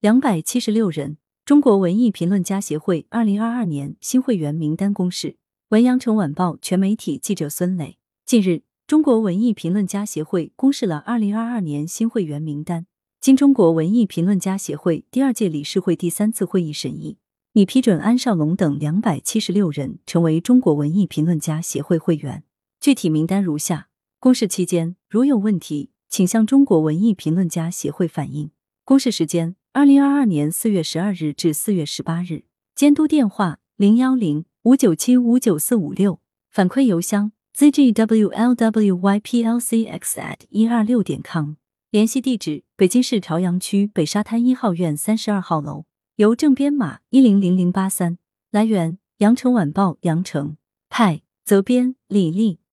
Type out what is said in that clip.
两百七十六人。中国文艺评论家协会二零二二年新会员名单公示。文阳城晚报全媒体记者孙磊。近日，中国文艺评论家协会公示了二零二二年新会员名单。经中国文艺评论家协会第二届理事会第三次会议审议，拟批准安少龙等两百七十六人成为中国文艺评论家协会会员。具体名单如下：公示期间，如有问题，请向中国文艺评论家协会反映。公示时间：二零二二年四月十二日至四月十八日。监督电话：零幺零五九七五九四五六。反馈邮箱：zgwlwyplcx@ 一二六点 com。联系地址：北京市朝阳区北沙滩一号院三十二号楼。邮政编码：一零零零八三。来源：羊城晚报羊城派责编：李丽。